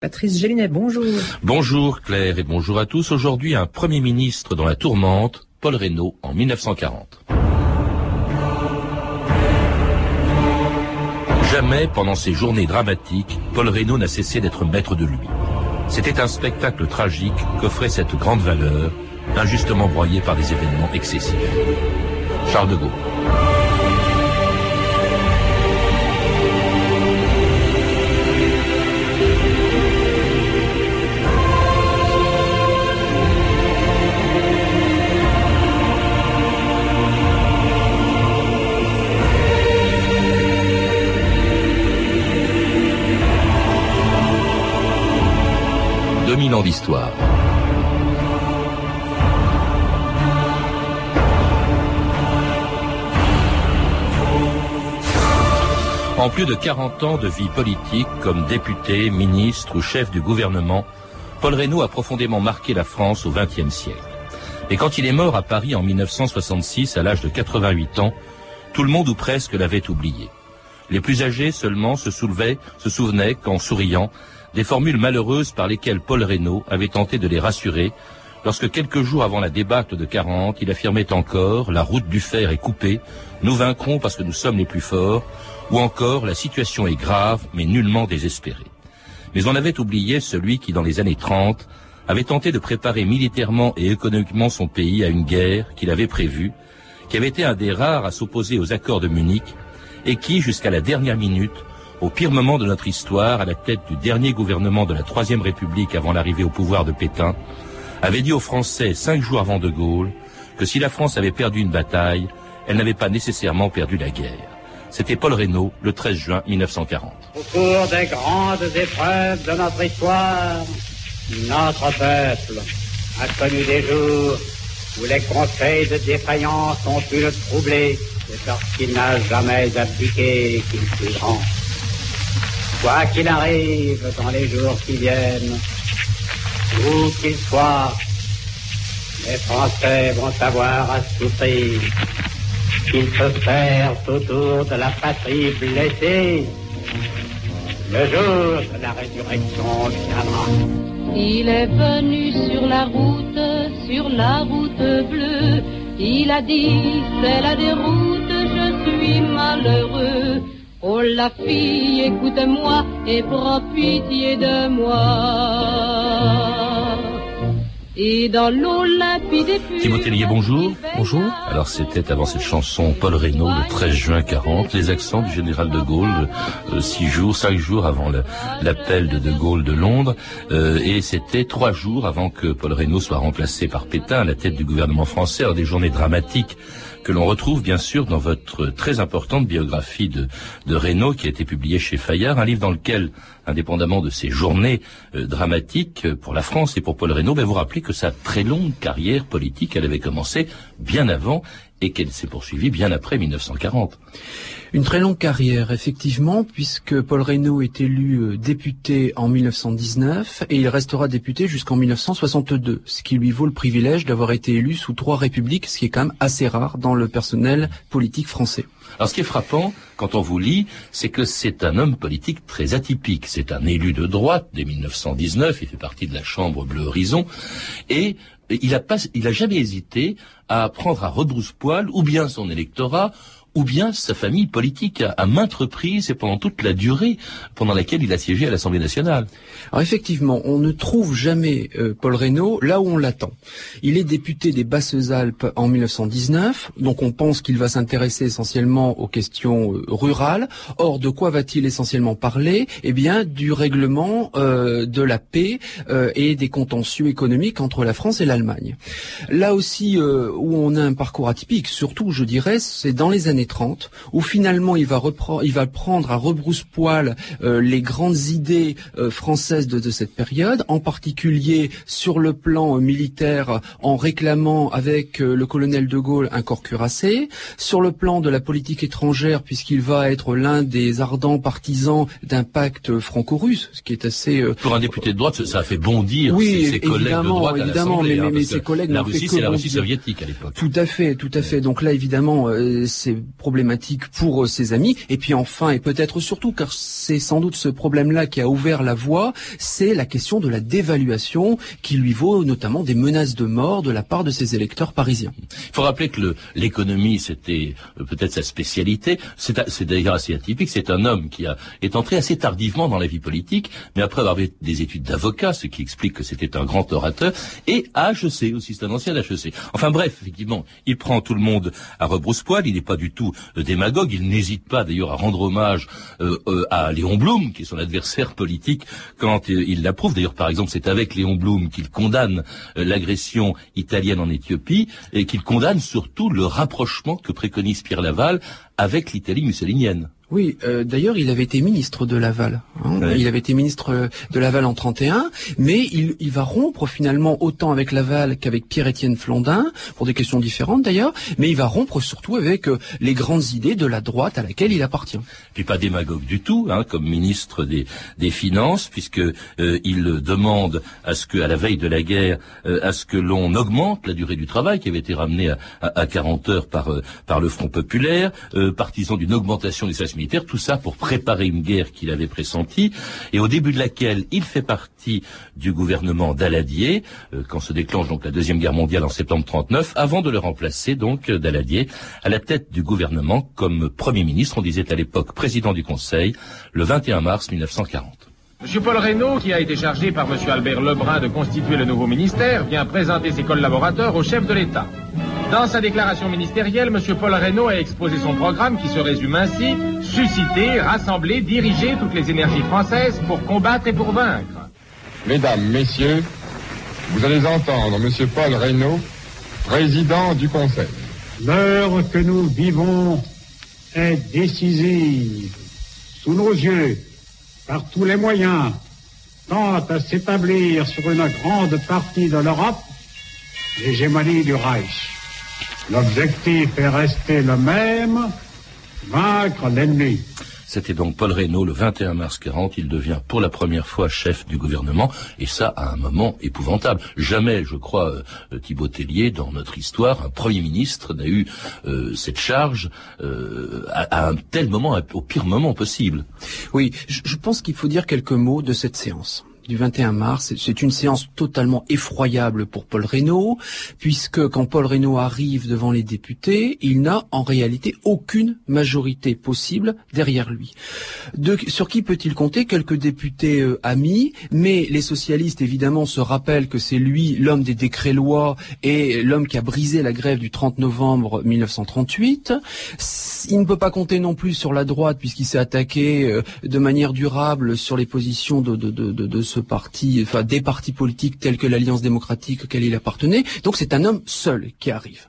Patrice Gélinet, bonjour. Bonjour Claire et bonjour à tous. Aujourd'hui, un Premier ministre dans la tourmente, Paul Reynaud, en 1940. Jamais, pendant ces journées dramatiques, Paul Reynaud n'a cessé d'être maître de lui. C'était un spectacle tragique qu'offrait cette grande valeur, injustement broyée par des événements excessifs. Charles de Gaulle. 2000 ans d'histoire. En plus de 40 ans de vie politique, comme député, ministre ou chef du gouvernement, Paul Reynaud a profondément marqué la France au XXe siècle. Et quand il est mort à Paris en 1966, à l'âge de 88 ans, tout le monde ou presque l'avait oublié. Les plus âgés seulement se soulevaient, se souvenaient qu'en souriant, des formules malheureuses par lesquelles Paul Reynaud avait tenté de les rassurer lorsque quelques jours avant la débâcle de 40, il affirmait encore la route du fer est coupée, nous vaincrons parce que nous sommes les plus forts, ou encore la situation est grave mais nullement désespérée. Mais on avait oublié celui qui, dans les années 30, avait tenté de préparer militairement et économiquement son pays à une guerre qu'il avait prévue, qui avait été un des rares à s'opposer aux accords de Munich, et qui, jusqu'à la dernière minute, au pire moment de notre histoire, à la tête du dernier gouvernement de la Troisième République avant l'arrivée au pouvoir de Pétain, avait dit aux Français cinq jours avant De Gaulle que si la France avait perdu une bataille, elle n'avait pas nécessairement perdu la guerre. C'était Paul Reynaud, le 13 juin 1940. Au cours des grandes épreuves de notre histoire, notre peuple a connu des jours où les conseils de défaillance ont pu le troubler, c'est parce qu'il n'a jamais appliqué qu'il fut grand. Quoi qu'il arrive dans les jours qui viennent, où qu'ils soient, les Français vont savoir à souffrir qu'ils se perdent autour de la patrie blessée. Le jour de la résurrection viendra. Il est venu sur la route, sur la route bleue. Il a dit, c'est la déroute, je suis malheureux. Oh la fille, écoute-moi et prends pitié de moi. Et dans l'eau limpide Timothée bonjour. Bonjour. Alors c'était avant cette chanson Paul Reynaud le 13 juin 40, les accents du général de Gaulle, euh, six jours, cinq jours avant l'appel de de Gaulle de Londres, euh, et c'était trois jours avant que Paul Reynaud soit remplacé par Pétain à la tête du gouvernement français, alors des journées dramatiques que l'on retrouve bien sûr dans votre très importante biographie de, de Reynaud qui a été publiée chez Fayard, un livre dans lequel, indépendamment de ces journées euh, dramatiques euh, pour la France et pour Paul Reynaud, ben, vous rappelez que sa très longue carrière politique, avait commencé bien avant et qu'elle s'est poursuivie bien après 1940. Une très longue carrière, effectivement, puisque Paul Reynaud est élu euh, député en 1919 et il restera député jusqu'en 1962, ce qui lui vaut le privilège d'avoir été élu sous trois républiques, ce qui est quand même assez rare dans le personnel politique français. Alors ce qui est frappant, quand on vous lit, c'est que c'est un homme politique très atypique. C'est un élu de droite dès 1919, il fait partie de la Chambre Bleu Horizon, et il a, jamais hésité à prendre à rebrousse-poil ou bien son électorat ou bien sa famille politique à, maintes reprises et pendant toute la durée pendant laquelle il a siégé à l'Assemblée nationale. Alors effectivement, on ne trouve jamais euh, Paul Reynaud là où on l'attend. Il est député des Basses-Alpes en 1919, donc on pense qu'il va s'intéresser essentiellement aux questions euh, rurales. Or, de quoi va-t-il essentiellement parler? Eh bien, du règlement euh, de la paix et des contentieux économiques entre la France et l'Allemagne. Là aussi, où on a un parcours atypique, surtout, je dirais, c'est dans les années 30, où finalement il va, il va prendre à rebrousse-poil euh, les grandes idées euh, françaises de, cette période, en particulier sur le plan euh, militaire, en réclamant avec le colonel de Gaulle un corps cuirassé, sur le plan de la politique étrangère, puisqu'il va être l'un des ardents partisans d'un pacte franco-russe, ce qui est assez... Pour un député de droite, ça a fait bondir oui, ses, collègues de droite évidemment, mais, hein, mais, ses collègues la Russie, c'est la Russie soviétique à l'époque. Tout à fait, tout à fait. Donc là, évidemment, c'est problématique pour euh, ses amis. Et puis enfin, et peut-être surtout, car c'est sans doute ce problème-là qui a ouvert la voie, c'est la question de la dévaluation qui lui vaut notamment des menaces de mort de la part de ses électeurs parisiens. Il faut rappeler que l'économie, c'était euh, peut-être sa spécialité. C'est d'ailleurs assez atypique. C'est un homme qui a, est entré assez tardivement dans la vie politique, mais après avoir fait des études d'avocat, ce qui explique que c'était un grand orateur, et à HEC aussi, c'est un ancien HEC. Enfin bref, effectivement, il prend tout le monde à rebrousse-poil, il n'est pas du tout euh, démagogue, il n'hésite pas d'ailleurs à rendre hommage euh, euh, à Léon Blum, qui est son adversaire politique, quand il l'approuve. D'ailleurs, par exemple, c'est avec Léon Blum qu'il condamne l'agression italienne en Éthiopie et qu'il condamne surtout le rapprochement que préconise Pierre Laval avec l'Italie mussolinienne. Oui, euh, d'ailleurs, il avait été ministre de Laval. Hein. Il avait été ministre de Laval en 31, mais il, il, va rompre finalement autant avec Laval qu'avec Pierre-Étienne Flandin, pour des questions différentes d'ailleurs, mais il va rompre surtout avec euh, les grandes idées de la droite à laquelle il appartient. Puis pas démagogue du tout, hein, comme ministre des, des Finances, puisque euh, il demande à ce que, à la veille de la guerre, à ce que l'on augmente la durée du travail, qui avait été ramenée à, à, 40 heures par, par le Front populaire, partisan d'une augmentation des salaires tout ça pour préparer une guerre qu'il avait pressentie et au début de laquelle il fait partie du gouvernement d'Aladier, euh, quand se déclenche donc la Deuxième Guerre mondiale en septembre 39, avant de le remplacer donc euh, d'Aladier à la tête du gouvernement comme Premier ministre, on disait à l'époque président du Conseil, le 21 mars 1940. M. Paul Reynaud, qui a été chargé par M. Albert Lebrun de constituer le nouveau ministère, vient présenter ses collaborateurs au chef de l'État. Dans sa déclaration ministérielle, M. Paul Reynaud a exposé son programme qui se résume ainsi susciter, rassembler, diriger toutes les énergies françaises pour combattre et pour vaincre. Mesdames, Messieurs, vous allez entendre M. Paul Reynaud, président du Conseil. L'heure que nous vivons est décisive. Sous nos yeux, par tous les moyens, tente à s'établir sur une grande partie de l'Europe l'hégémonie du Reich. L'objectif est resté le même, vaincre l'ennemi. C'était donc Paul Reynaud le 21 mars 40. Il devient pour la première fois chef du gouvernement et ça à un moment épouvantable. Jamais, je crois, euh, Thibaut Tellier, dans notre histoire, un premier ministre n'a eu euh, cette charge euh, à, un tel moment, au pire moment possible. Oui, je pense qu'il faut dire quelques mots de cette séance du 21 mars. C'est une séance totalement effroyable pour Paul Reynaud, puisque quand Paul Reynaud arrive devant les députés, il n'a en réalité aucune majorité possible derrière lui. sur qui peut-il compter? Quelques députés euh, amis, mais les socialistes évidemment se rappellent que c'est lui l'homme des décrets-lois et l'homme qui a brisé la grève du 30 novembre 1938. Il ne peut pas compter non plus sur la droite puisqu'il s'est attaqué euh, de manière durable sur les positions de, de, ce parti, enfin des partis politiques tels que l'Alliance démocratique auquel il appartenait. Donc c'est un homme seul qui arrive.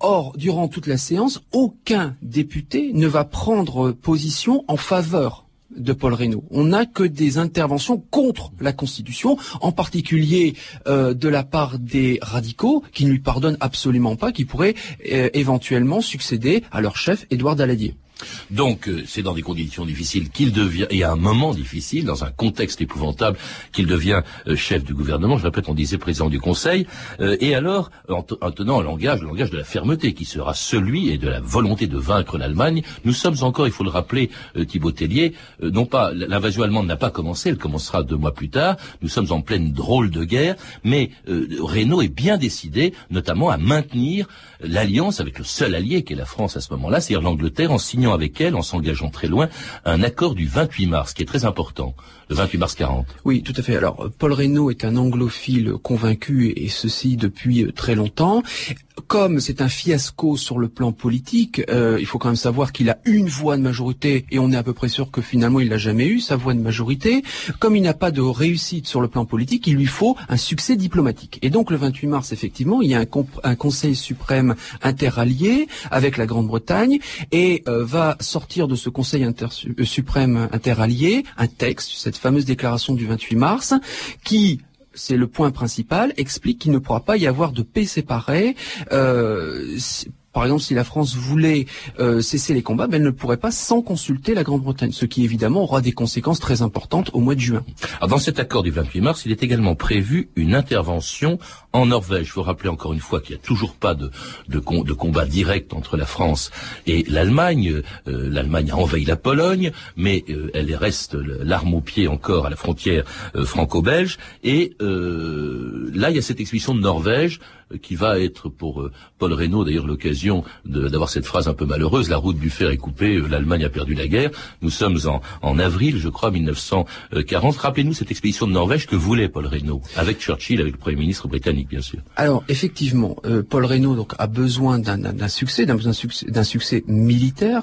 Or, durant toute la séance, aucun député ne va prendre position en faveur de Paul Reynaud. On n'a que des interventions contre la Constitution, en particulier euh, de la part des radicaux, qui ne lui pardonnent absolument pas, qui pourraient euh, éventuellement succéder à leur chef, Édouard Daladier. Donc euh, c'est dans des conditions difficiles qu'il devient, et à un moment difficile, dans un contexte épouvantable, qu'il devient euh, chef du gouvernement. Je répète, on disait président du Conseil. Euh, et alors, en, tenant un langage, le langage de la fermeté, qui sera celui et de la volonté de vaincre l'Allemagne, nous sommes encore, il faut le rappeler, Thibaut Tellier, non pas l'invasion allemande n'a pas commencé, elle commencera deux mois plus tard. Nous sommes en pleine drôle de guerre, mais Renault est bien décidé, notamment à maintenir l'alliance avec le seul allié qui est la France à ce moment-là, c'est-à-dire l'Angleterre, en signant avec elle, en s'engageant très loin, un accord du 28 mars, qui est très important, le 28 mars 40. Oui, tout à fait. Alors, Paul Reynaud est un anglophile convaincu, et ceci depuis très longtemps comme c'est un fiasco sur le plan politique, euh, il faut quand même savoir qu'il a une voix de majorité et on est à peu près sûr que finalement il n'a jamais eu sa voix de majorité. Comme il n'a pas de réussite sur le plan politique, il lui faut un succès diplomatique. Et donc le 28 mars, effectivement, il y a un, Conseil suprême interallié avec la Grande-Bretagne et euh, va sortir de ce Conseil euh, suprême interallié un texte, fameuse déclaration du 28 mars, qui c'est le point principal, explique qu'il ne pourra pas y avoir de paix séparée. Euh, Par exemple, si la France voulait euh, cesser les combats, ben, elle ne pourrait pas sans consulter la Grande-Bretagne, ce qui évidemment aura des conséquences très importantes au mois de juin. Dans cet accord du 28 mars, il est également prévu une intervention en Norvège. Il faut rappeler encore une fois qu'il n'y a toujours pas de, de, de, combat direct entre la France et l'Allemagne. Euh, L'Allemagne a envahi la Pologne, mais euh, elle reste l'arme au pied encore à la frontière euh, franco-belge. Et là, il y a cette expédition de Norvège qui va être pour euh, Paul Reynaud d'ailleurs l'occasion d'avoir cette phrase un peu malheureuse, la route du fer est coupée, euh, l'Allemagne a perdu la guerre. Nous sommes en, en avril, je crois, 1940. Rappelez-nous cette expédition de Norvège que voulait Paul Reynaud, avec Churchill, avec le Premier ministre britannique, Alors, effectivement, euh, Paul Reynaud donc, a besoin d'un succès, d'un succès, succès, militaire,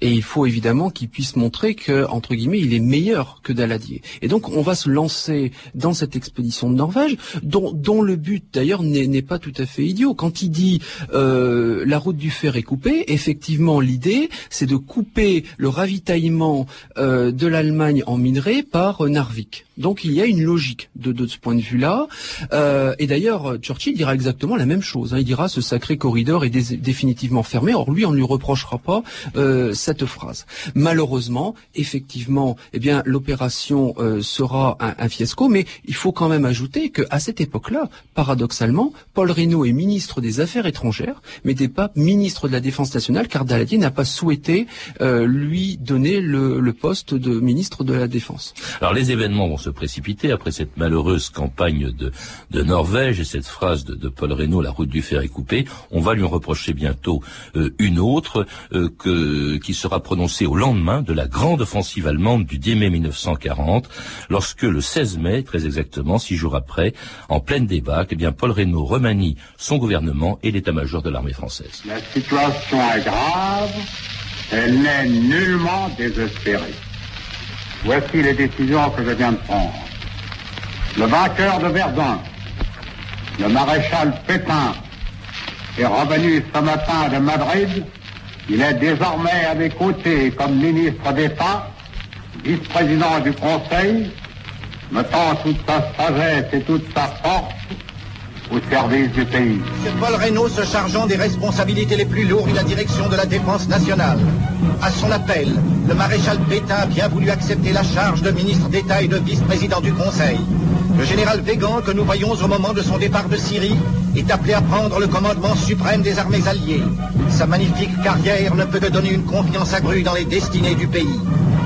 et il faut évidemment qu'il puisse montrer que, entre guillemets, il est meilleur que Daladier. Et donc, on va se lancer dans cette expédition de Norvège, dont, dont le but, d'ailleurs, n'est pas tout à fait idiot. Quand il dit euh, la route du fer est coupée, effectivement, l'idée, c'est de couper le ravitaillement euh, de l'Allemagne en minerai par Narvik. Donc il y a une logique de, de ce point de vue-là. Euh, et d'ailleurs, Churchill dira exactement la même chose. Hein. Il dira ce sacré corridor est définitivement fermé. Or lui, on ne lui reprochera pas euh, cette phrase. Malheureusement, effectivement, eh bien l'opération euh, sera un, fiasco. Mais il faut quand même ajouter qu'à cette époque-là, paradoxalement, Paul Reynaud est ministre des Affaires étrangères, mais n'est pas ministre de la Défense nationale, car Daladier n'a pas souhaité euh, lui donner le, poste de ministre de la Défense. Alors les événements vont se précipiter après cette malheureuse campagne de Norvège et cette phrase de, Paul Reynaud, la route du fer est coupée. On va lui en reprocher bientôt euh, une autre euh, qui sera prononcée au lendemain de la grande offensive allemande du 10 mai 1940, lorsque le 16 mai, très exactement, six jours après, en pleine débat, eh bien Paul Reynaud remanie son gouvernement et l'état-major de l'armée française. La situation est grave, elle n'est nullement désespérée. Voici les décisions que je viens de prendre. Le vainqueur de Verdun, le maréchal Pétain, est revenu ce matin de Madrid. Il est désormais à mes côtés comme ministre d'État, vice-président du Conseil, mettant toute sa sagesse et toute sa force au service du pays. C'est Paul Reynaud se chargeant des responsabilités les plus lourdes de la direction de la défense nationale. À son appel, le maréchal Pétain a bien voulu accepter la charge de ministre d'État et de vice-président du Conseil. Le général Végan, que nous voyons au moment de son départ de Syrie, est appelé à prendre le commandement suprême des armées alliées. Sa magnifique carrière ne peut que donner une confiance accrue dans les destinées du pays.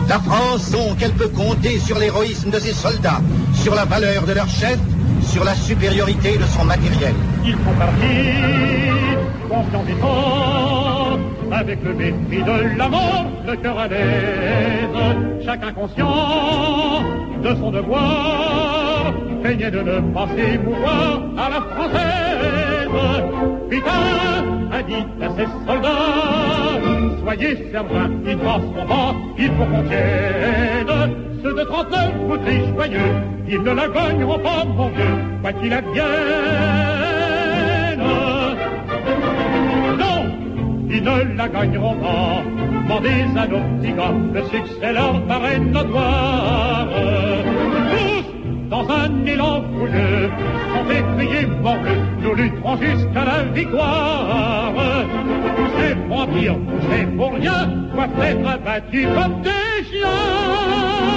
La France, donc, elle peut compter sur l'héroïsme de ses soldats, sur la valeur de leur chef sur la supériorité de son matériel. Il faut partir, confiant des temps, avec le mépris de la mort, le cœur à l'aise, chacun conscient de son devoir, craignait de ne pas s'émouvoir à la française. Putain a dit à ses soldats, soyez certains, ils passeront pas, il faut qu'on tienne ceux de 39 vous joyeux, ils ne la gagneront pas, mon Dieu, quoi qu'il advienne. Non, ils ne la gagneront pas. Demandez à nos petits gars, le succès leur paraît notoire. Dans un élan fouilleux, sont écriés morbleu, nous lutterons jusqu'à la victoire. Pour dire, c'est pour rien, doivent être abattus comme des chiens.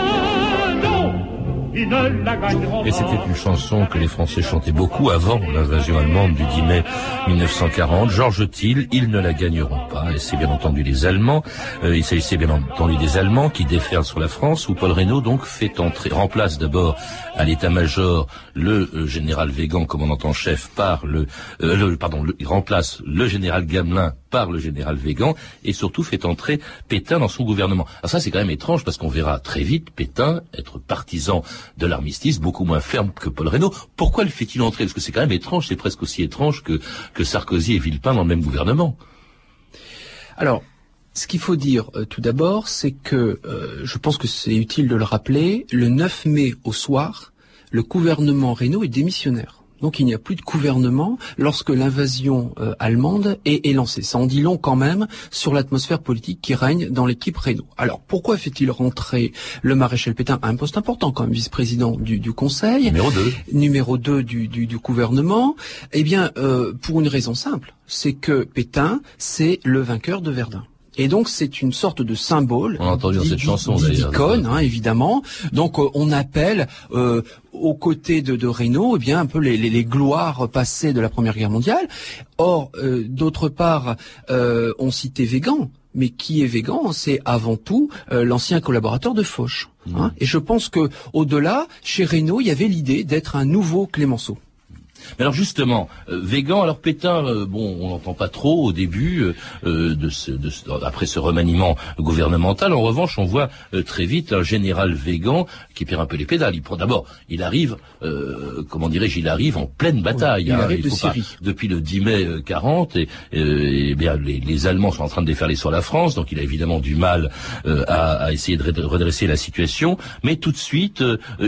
Et c'était une chanson que les Français chantaient beaucoup avant l'invasion allemande du 10 mai 1940. Georges Thiel, ils ne la gagneront pas. Et c'est bien entendu les Allemands. Euh, il s'agissait bien entendu des Allemands qui déferlent sur la France, où Paul Reynaud donc fait entrer, remplace d'abord à l'état-major le euh, général Végan, commandant en chef, par le, euh, le pardon, il remplace le général Gamelin par le général Végan et surtout fait entrer Pétain dans son gouvernement. Alors ça c'est quand même étrange parce qu'on verra très vite Pétain être partisan de l'armistice, beaucoup moins ferme que Paul Reynaud. Pourquoi le fait-il entrer? Parce que c'est quand même étrange, c'est presque aussi étrange que, que Sarkozy et Villepin dans le même gouvernement. Alors, ce qu'il faut dire euh, tout d'abord, c'est que, euh, je pense que c'est utile de le rappeler, le 9 mai au soir, le gouvernement Reynaud est démissionnaire. Donc il n'y a plus de gouvernement lorsque l'invasion euh, allemande est, est, lancée. Ça en dit long quand même sur l'atmosphère politique qui règne dans l'équipe Renault. Alors pourquoi fait-il rentrer le maréchal Pétain? À un poste important comme vice-président du, du, Conseil Numéro 2. Numéro 2 du, du, du gouvernement Eh bien, euh, pour une raison simple, c'est que Pétain, c'est le vainqueur de Verdun. Et donc c'est une sorte de symbole, on a entendu cette chanson d'icône, hein, évidemment. Donc euh, on appelle euh, aux côtés de, de Renault, eh bien un peu les, les, les, gloires passées de la Première Guerre mondiale. Or, euh, d'autre part, euh, on citait Végan. Mais qui est Végan? C'est avant tout euh, l'ancien collaborateur de Foch. Hein. Et je pense que au-delà, chez Renault, il y avait l'idée d'être un nouveau Clémenceau. Mais alors justement, euh, Végan, alors Pétain, euh, bon, on n'entend pas trop au début euh, de, ce, de ce, après ce remaniement gouvernemental. En revanche, on voit euh, très vite un général Végan qui perd un peu les pédales. Il prend d'abord, il arrive, euh, comment dirais-je, il arrive en pleine bataille. Oui, il hein, arrive il de Syrie. Pas, depuis le 10 mai 40, et, et bien les, les, Allemands sont en train de déferler sur la France, donc il a évidemment du mal à, à, essayer de redresser la situation. Mais tout de suite,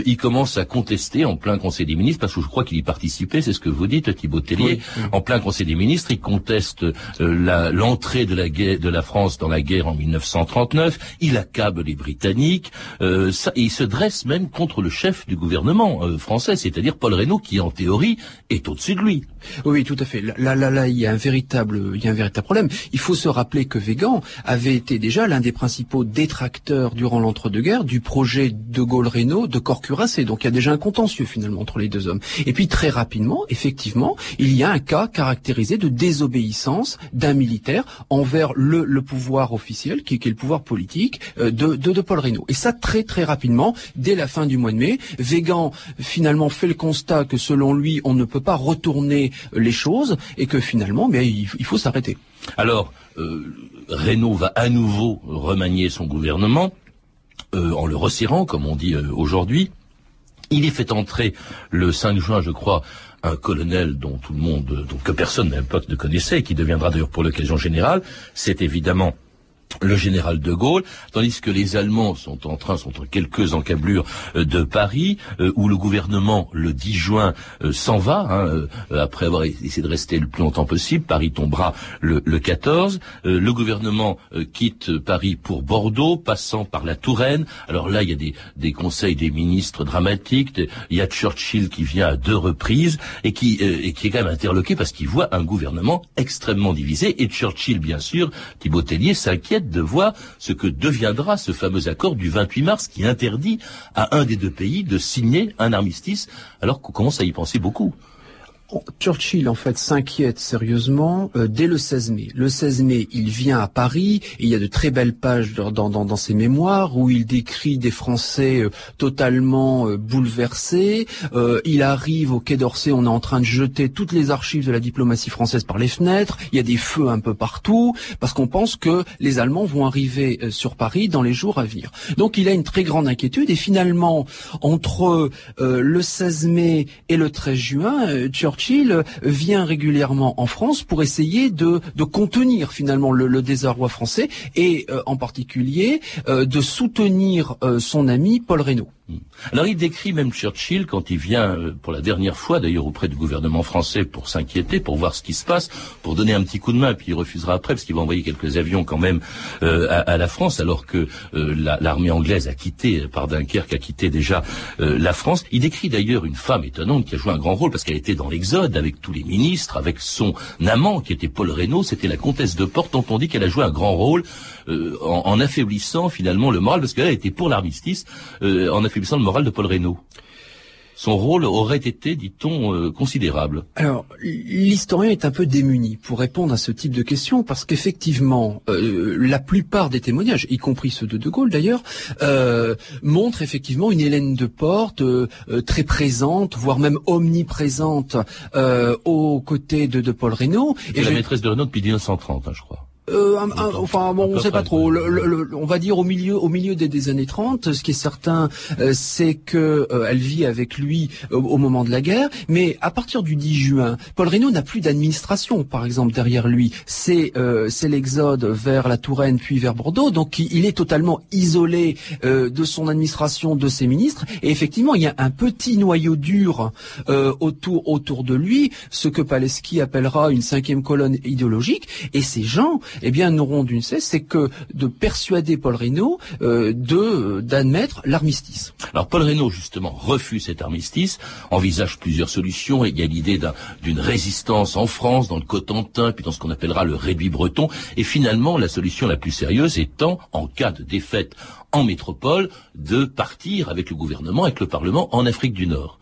il commence à contester en plein Conseil des ministres, parce que je crois qu'il y participait c'est ce que vous dites, Thibaut Tellier. Oui, oui. En plein Conseil des ministres, il conteste euh, l'entrée de la guerre, de la France dans la guerre en 1939. Il accable les Britanniques. Euh, ça, et il se dresse même contre le chef du gouvernement euh, français, c'est-à-dire Paul Reynaud, qui en théorie est au-dessus de lui. Oui, tout à fait. Là, là, là, il y a un véritable, il y a un véritable problème. Il faut se rappeler que Végan avait été déjà l'un des principaux détracteurs durant l'entre-deux-guerres du projet de Gaulle-Reynaud de corps. Donc il y a déjà un contentieux finalement entre les deux hommes. Et puis très rapidement, effectivement, il y a un cas caractérisé de désobéissance d'un militaire envers le, pouvoir officiel, qui, qui, est le pouvoir politique euh, de, de, de, Paul Reynaud. Et ça, très très rapidement, dès la fin du mois de mai, Végan finalement fait le constat que selon lui, on ne peut pas retourner les choses et que finalement, mais il, faut s'arrêter. Alors, euh, Reynaud va à nouveau remanier son gouvernement. Euh, en le resserrant, comme on dit euh, aujourd'hui. Il est fait entrer le 5 juin, je crois, un colonel dont tout le monde, dont que personne à l'époque ne connaissait, et qui deviendra d'ailleurs pour l'occasion générale, c'est évidemment le général de Gaulle, tandis que les Allemands sont en train, sont en quelques encablures euh, de Paris, euh, où le gouvernement, le 10 juin, euh, s'en va, hein, après avoir essayé de rester le plus longtemps possible. Paris tombera le, le 14. le gouvernement quitte Paris pour Bordeaux, passant par la Touraine. Alors là, il y a des, des conseils des ministres dramatiques. Il y a Churchill qui vient à deux reprises et qui, et qui est quand même interloqué parce qu'il voit un gouvernement extrêmement divisé. Et Churchill, bien sûr, Thibaut Tellier s'inquiète de voir ce que deviendra ce fameux accord du 28 mars qui interdit à un des deux pays de signer un armistice alors qu'on commence à y penser beaucoup. Churchill en fait s'inquiète sérieusement euh, dès le 16 mai. Le 16 mai, il vient à Paris et il y a de très belles pages dans, dans, dans ses mémoires où il décrit des Français euh, totalement euh, bouleversés. il arrive au Quai d'Orsay, on est en train de jeter toutes les archives de la diplomatie française par les fenêtres. Il y a des feux un peu partout parce qu'on pense que les Allemands vont arriver sur Paris dans les jours à venir. Donc il a une très grande inquiétude et finalement entre le 16 mai et le 13 juin, Churchill Churchill vient régulièrement en France pour essayer de, contenir finalement le, désarroi français et euh, en particulier euh, de soutenir euh, son ami Paul Reynaud. Alors il décrit même Churchill quand il vient pour la dernière fois d'ailleurs auprès du gouvernement français pour s'inquiéter, pour voir ce qui se passe, pour donner un petit coup de main, puis il refusera après parce qu'il va envoyer quelques avions quand même euh, à, la France alors que euh, l'armée la, anglaise a quitté par Dunkerque a quitté déjà euh, la France. Il décrit d'ailleurs une femme étonnante qui a joué un grand rôle parce qu'elle était dans l'exode avec tous les ministres, avec son amant qui était Paul Reynaud, c'était la comtesse de Porte dont on dit qu'elle a joué un grand rôle en, en, affaiblissant finalement le moral parce qu'elle était pour l'armistice en affaiblissant le moral de Paul Reynaud son rôle aurait été, dit-on, euh, considérable. Alors, l'historien est un peu démuni pour répondre à ce type de questions, parce qu'effectivement, euh, la plupart des témoignages, y compris ceux de De Gaulle d'ailleurs, euh, montrent effectivement une Hélène de Porte euh, très présente, voire même omniprésente aux côtés de, de Paul Reynaud. Et la maîtresse de Reynaud depuis 1930, hein, je crois. Euh, Enfin, bon, on ne sait pas trop. on va dire au milieu, au milieu des, années 30. Ce qui est certain, euh, c'est que euh, elle vit avec lui au moment de la guerre. Mais à partir du 10 juin, Paul Reynaud n'a plus d'administration, par exemple, derrière lui. C'est c'est l'exode vers la Touraine puis vers Bordeaux. Donc il est totalement isolé de son administration, de ses ministres. Et effectivement, il y a un petit noyau dur autour autour de lui, ce que Paleski appellera une cinquième colonne idéologique. Et ces gens, eh bien, n'auront d'une cesse, c'est que de persuader Paul Reynaud euh, de d'admettre l'armistice. Alors Paul Reynaud, justement, refuse cet armistice, envisage plusieurs solutions. Il y a l'idée d'une résistance en France, dans le Cotentin, puis dans ce qu'on appellera le réduit breton. Et finalement, la solution la plus sérieuse étant, en cas de défaite en métropole, de partir avec le gouvernement, avec le Parlement en Afrique du Nord.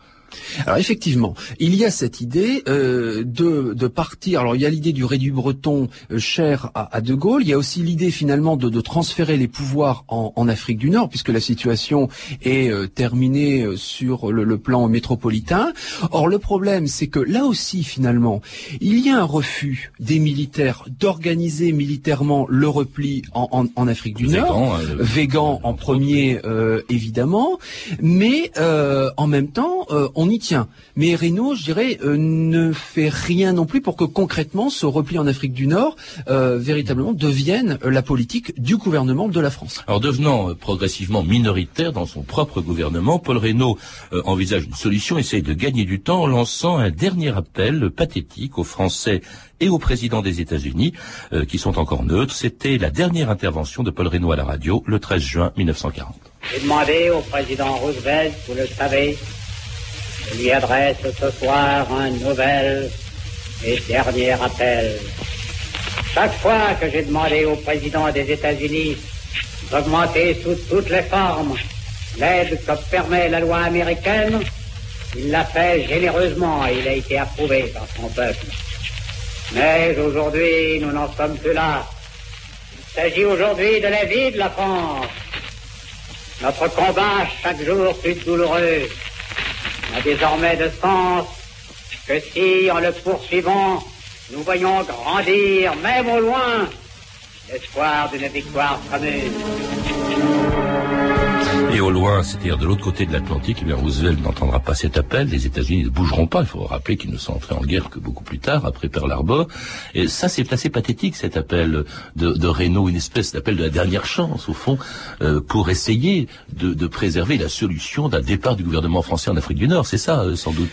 Alors effectivement, il y a cette idée euh, de, de, partir. Alors il y a l'idée du réduit breton euh, cher à, à, De Gaulle. Il y a aussi l'idée finalement de, de, transférer les pouvoirs en, en, Afrique du Nord, puisque la situation est euh, terminée euh, sur le, le, plan métropolitain. Or le problème, c'est que là aussi finalement, il y a un refus des militaires d'organiser militairement le repli en, en Afrique du Nord. Hein, Végan en premier, évidemment, mais en même temps, on y tient. Mais Renault, je dirais, euh, ne fait rien non plus pour que concrètement ce repli en Afrique du Nord euh, véritablement devienne euh, la politique du gouvernement de la France. Alors devenant progressivement minoritaire dans son propre gouvernement, Paul Reynaud envisage une solution, essaye de gagner du temps en lançant un dernier appel pathétique aux Français et au président des États-Unis, qui sont encore neutres. C'était la dernière intervention de Paul Reynaud à la radio le 13 juin 1940. J'ai demandé au président Roosevelt, vous le savez, lui adresse ce soir un nouvel et dernier appel. Chaque fois que j'ai demandé au président des États-Unis d'augmenter sous toutes les formes l'aide que permet la loi américaine, il l'a fait généreusement et il a été approuvé par son peuple. Mais aujourd'hui, nous n'en sommes plus là. Il s'agit aujourd'hui de la vie de la France. Notre combat, chaque jour plus douloureux, n'a désormais de sens que si, en le poursuivant, nous voyons grandir, même au loin, l'espoir d'une victoire commune. Au loin, c'est-à-dire de l'autre côté de l'Atlantique, eh bien Roosevelt n'entendra pas cet appel. Les États-Unis ne bougeront pas. Il faut rappeler qu'ils ne sont entrés en guerre que beaucoup plus tard, après Pearl Harbor. Et ça, c'est assez pathétique cet appel de, de une espèce d'appel de la dernière chance, au fond, euh, pour essayer de, de, préserver la solution d'un départ du gouvernement français en Afrique du Nord. C'est ça, euh, sans doute.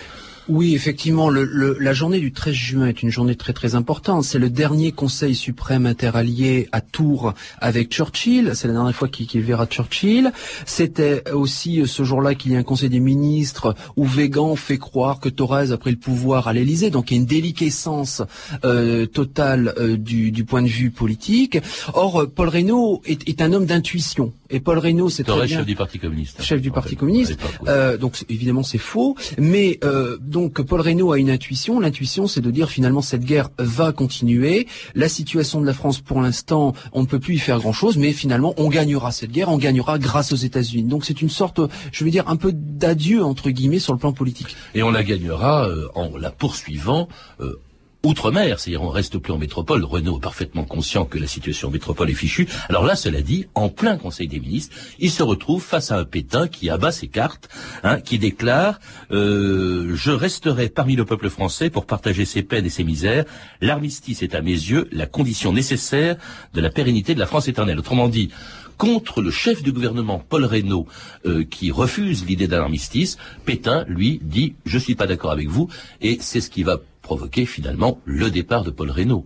Oui, effectivement, le, la journée du 13 juin est une journée très très importante. C'est le dernier Conseil suprême interallié à Tours avec Churchill. C'est la dernière fois qu'il verra Churchill. C'était aussi ce jour-là qu'il y a un Conseil des ministres où Végan fait croire que Thorez a pris le pouvoir à l'Élysée. Donc il y a une déliquescence euh, totale euh, du, du, point de vue politique. Or, Paul Reynaud est, est un homme d'intuition. Et Paul Reynaud, c'est très chef du Parti communiste. Chef du Parti communiste. euh, donc évidemment c'est faux. Mais euh, donc Paul Reynaud a une intuition. L'intuition, c'est de dire finalement cette guerre va continuer. La situation de la France, pour l'instant, on ne peut plus y faire grand-chose, mais finalement, on gagnera cette guerre, on gagnera grâce aux États-Unis. Donc c'est une sorte, je veux dire, un peu d'adieu entre guillemets sur le plan politique. Et on la gagnera euh, en la poursuivant. Euh, outre-mer, c'est-à-dire on reste plus en métropole. Renault est parfaitement conscient que la situation en métropole est fichue. Alors là, cela dit, en plein Conseil des ministres, il se retrouve face à un Pétain qui abat ses cartes, hein, qui déclare euh, Je resterai parmi le peuple français pour partager ses peines et ses misères. L'armistice est à mes yeux la condition nécessaire de la pérennité de la France éternelle. » Autrement dit, contre le chef du gouvernement, Paul Reynaud, euh, qui refuse l'idée d'un armistice, Pétain, lui, dit « je suis pas d'accord avec vous » et c'est ce qui va provoquer finalement le départ de Paul Reynaud.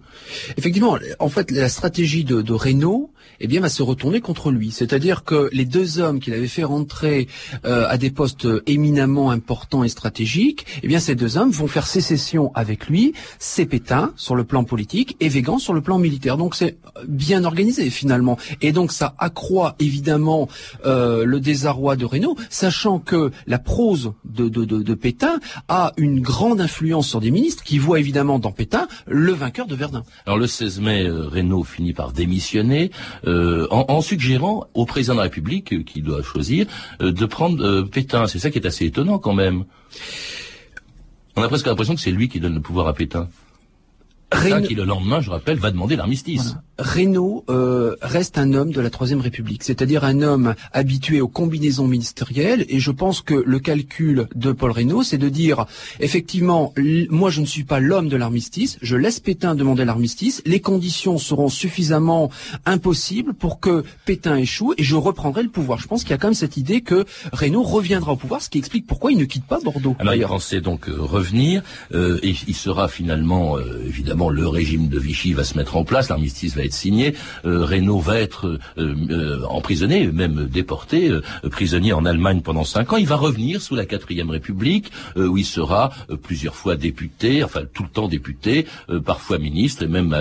Effectivement, en fait, la stratégie de, Reynaud, eh bien, va se retourner contre lui. C'est-à-dire que les deux hommes qu'il avait fait rentrer euh, à des postes éminemment importants et stratégiques, eh bien, ces deux hommes vont faire sécession avec lui. C'est Pétain sur le plan politique et Végan sur le plan militaire. Donc, c'est bien organisé finalement. Et donc, ça accroît évidemment euh, le désarroi de Reynaud, sachant que la prose de, de Pétain a une grande influence sur des ministres qui voit évidemment dans Pétain le vainqueur de Verdun. Alors le 16 mai, euh, Reynaud finit par démissionner euh, en, suggérant au président de la République, euh, qui doit choisir, de prendre Pétain. C'est ça qui est assez étonnant quand même. On a presque l'impression que c'est lui qui donne le pouvoir à Pétain. Ça qui le lendemain, je rappelle, va demander l'armistice. Reynaud euh, reste un homme de la Troisième République, c'est-à-dire un homme habitué aux combinaisons ministérielles, et je pense que le calcul de Paul Reynaud, c'est de dire, effectivement, moi je ne suis pas l'homme de l'armistice, je laisse Pétain demander l'armistice, les conditions seront suffisamment impossibles pour que Pétain échoue, et je reprendrai le pouvoir. Je pense qu'il y a quand même cette idée que Reynaud reviendra au pouvoir, ce qui explique pourquoi il ne quitte pas Bordeaux. Alors il pensait donc euh, revenir, euh, et il sera finalement, évidemment, le régime de Vichy va se mettre en place, l'armistice va être signé, euh, va être euh, euh, emprisonné, même déporté, prisonnier en Allemagne pendant cinq ans. Il va revenir sous la quatrième République, où il sera plusieurs fois député, enfin tout le temps député, parfois ministre, et même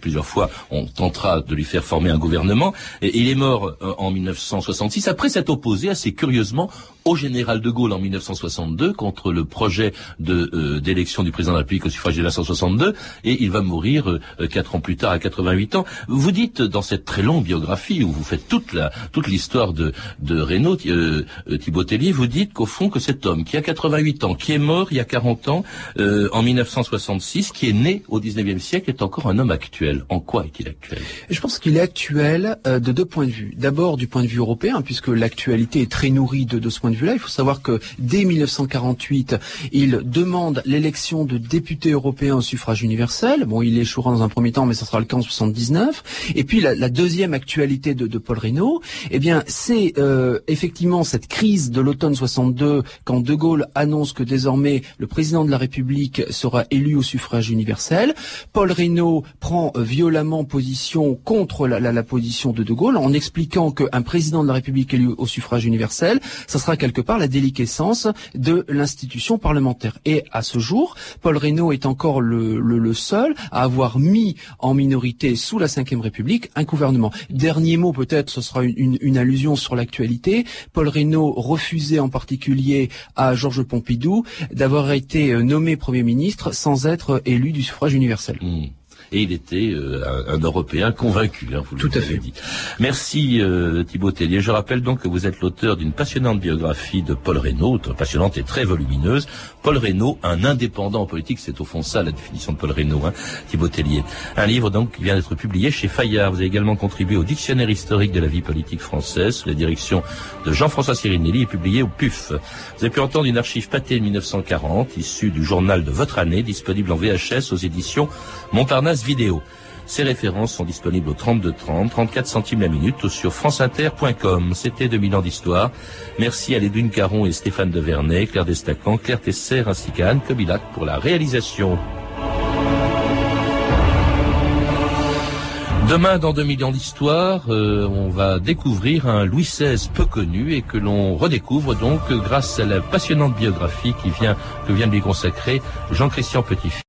plusieurs fois on tentera de lui faire former un gouvernement. Et il est mort en 1966 après s'être opposé assez curieusement au général de Gaulle en 1962 contre le projet d'élection du président de la République au suffrage de 1962 et il va mourir quatre ans plus tard à 88 ans. Vous dites dans cette très longue biographie où vous faites toute la toute l'histoire de de Renaud euh, euh, Thibaut Tellier, vous dites qu'au fond que cet homme qui a 88 ans, qui est mort il y a 40 ans euh, en 1966, qui est né au 19e siècle, est encore un homme actuel. En quoi est-il actuel? Je pense qu'il est actuel de deux points de vue. D'abord du point de vue européen, puisque l'actualité est très nourrie de, de ce point de vue-là. Il faut savoir que dès 1948, il demande l'élection de députés européens au suffrage universel. Bon, il échouera dans un premier temps, mais ça sera le cas en 79. Et puis la, deuxième actualité de, Paul Reynaud, eh bien, c'est euh, effectivement cette crise de l'automne 62 quand De Gaulle annonce que désormais le président de la République sera élu au suffrage universel. Paul Reynaud prend euh, violemment position contre la, position de De Gaulle en expliquant qu'un président de la République élu au suffrage universel, ça sera quelque part la déliquescence de l'institution parlementaire. Et à ce jour, Paul Reynaud est encore le seul à avoir mis en minorité sous la Ve République, un gouvernement. Dernier mot peut-être, ce sera une, allusion sur l'actualité. Paul Reynaud refusait en particulier à Georges Pompidou d'avoir été euh, nommé Premier ministre sans être élu du suffrage universel. Mmh et il était euh, un, Européen convaincu. Hein, vous Tout à fait. Dit. Merci euh, Thibaut Tellier. Je rappelle donc que vous êtes l'auteur d'une passionnante biographie de Paul Reynaud, passionnante et très volumineuse. Paul Reynaud, un indépendant politique, c'est au fond ça la définition de Paul Reynaud, hein, Thibaut Tellier. Un livre donc qui vient d'être publié chez Fayard. Vous avez également contribué au dictionnaire historique de la vie politique française sous la direction de Jean-François Sirinelli et publié au PUF. Vous avez pu entendre une archive pâtée de 1940, issue du journal de votre année, disponible en VHS aux éditions Montparnasse vidéo. Ces références sont disponibles au 32 30, 34 centimes la minute ou sur franceinter.com. C'était 2000 ans d'histoire. Merci à Lédune Caron et Stéphane de Vernet, Claire Destacan, Claire Tesser ainsi qu'à Anne Kobilac pour la réalisation. Demain, dans 2000 ans d'histoire, euh, on va découvrir un Louis XVI peu connu et que l'on redécouvre donc grâce à la passionnante biographie qui vient, que vient de lui consacrer Jean-Christian Petit.